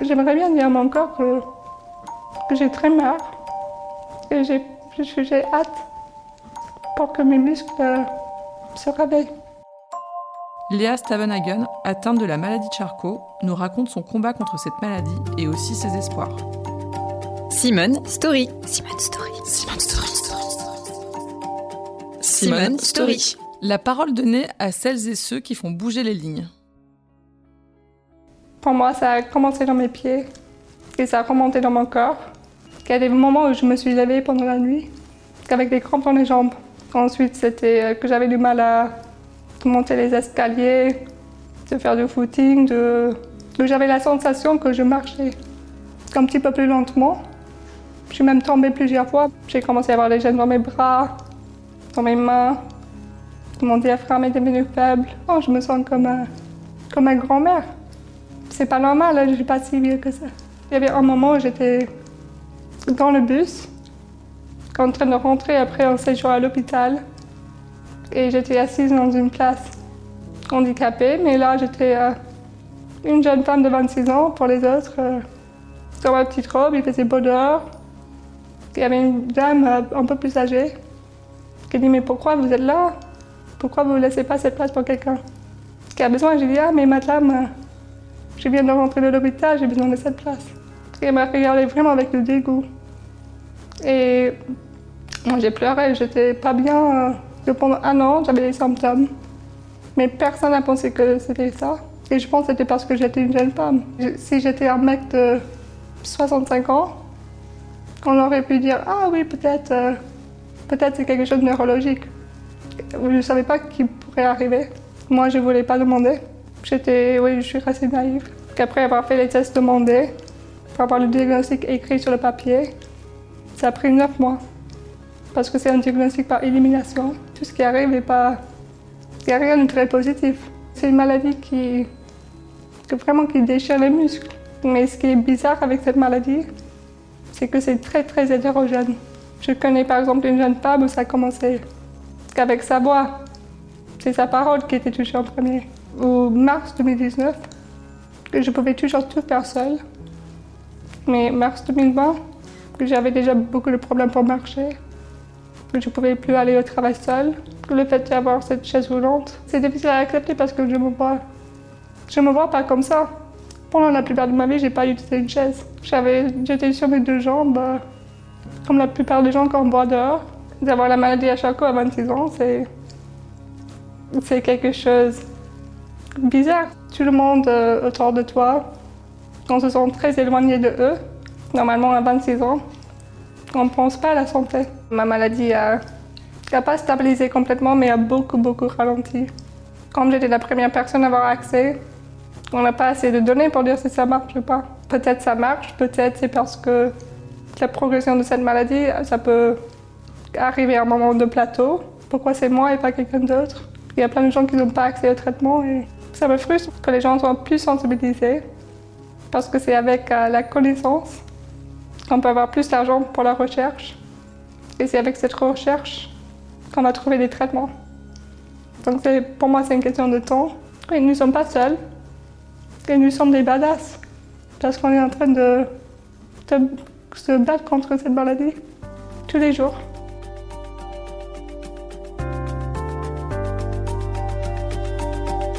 J'aimerais bien dire à mon corps que, que j'ai très marre, que j'ai j'ai hâte pour que mes muscles se réveillent. Léa Stavenhagen, atteinte de la maladie de Charcot, nous raconte son combat contre cette maladie et aussi ses espoirs. Simone Story. Simone Story. Simone Story. Simone Story. La parole donnée à celles et ceux qui font bouger les lignes. Pour moi, ça a commencé dans mes pieds et ça a remonté dans mon corps. Il y a des moments où je me suis levée pendant la nuit avec des crampes dans les jambes. Ensuite, c'était euh, que j'avais du mal à monter les escaliers, de faire du footing, de... j'avais la sensation que je marchais un petit peu plus lentement. Je suis même tombée plusieurs fois. J'ai commencé à avoir des gènes dans mes bras, dans mes mains. Mon diaphragme est devenu faible. Oh, je me sens comme un, comme un grand-mère. C'est pas normal, je suis pas si vieux que ça. Il y avait un moment où j'étais dans le bus, en train de rentrer après un séjour à l'hôpital. Et j'étais assise dans une place handicapée, mais là j'étais euh, une jeune femme de 26 ans pour les autres, euh, ma petite robe, il faisait beau dehors. Il y avait une dame euh, un peu plus âgée qui dit Mais pourquoi vous êtes là? Pourquoi vous ne laissez pas cette place pour quelqu'un? Qui a besoin J'ai dit Ah, mais madame, je viens de rentrer de l'hôpital, j'ai besoin de cette place. Et elle m'a regardé vraiment avec le dégoût. Et moi, j'ai pleuré, j'étais pas bien. Pendant un an, j'avais des symptômes. Mais personne n'a pensé que c'était ça. Et je pense que c'était parce que j'étais une jeune femme. Si j'étais un mec de 65 ans, on aurait pu dire Ah oui, peut-être euh, peut-être c'est quelque chose de neurologique. Je ne savais pas qui pourrait arriver. Moi, je ne voulais pas demander. J'étais, oui, je suis restée naïve. Après avoir fait les tests demandés, pour avoir le diagnostic écrit sur le papier, ça a pris neuf mois. Parce que c'est un diagnostic par élimination. Tout ce qui arrive n'est pas. Il n'y a rien de très positif. C'est une maladie qui. vraiment qui déchire les muscles. Mais ce qui est bizarre avec cette maladie, c'est que c'est très très hétérogène. Je connais par exemple une jeune femme où ça a commencé qu'avec sa voix. C'est sa parole qui était touchée en premier. Au mars 2019, je pouvais toujours tout faire seule. Mais mars 2020, j'avais déjà beaucoup de problèmes pour marcher, que je ne pouvais plus aller au travail seule. Le fait d'avoir cette chaise roulante, c'est difficile à accepter parce que je me vois, me vois pas comme ça. Pendant la plupart de ma vie, j'ai pas utilisé une chaise. J'avais, j'étais sur mes deux jambes, comme la plupart des gens quand on boit dehors. D'avoir la maladie à Charcot à 26 ans, c'est, quelque chose bizarre. Tout le monde euh, autour de toi, on se sent très éloigné de eux. Normalement, à 26 ans, on ne pense pas à la santé. Ma maladie a, pas stabilisé complètement, mais a beaucoup, beaucoup ralenti. Comme j'étais la première personne à avoir accès, on n'a pas assez de données pour dire si ça marche ou pas. Peut-être ça marche, peut-être c'est parce que la progression de cette maladie, ça peut arriver à un moment de plateau. Pourquoi c'est moi et pas quelqu'un d'autre? Il y a plein de gens qui n'ont pas accès au traitement et ça me frustre que les gens soient plus sensibilisés parce que c'est avec euh, la connaissance on peut avoir plus d'argent pour la recherche. Et c'est avec cette recherche qu'on va trouver des traitements. Donc pour moi, c'est une question de temps. Et nous ne sommes pas seuls. Et nous sommes des badass. Parce qu'on est en train de se battre contre cette maladie tous les jours.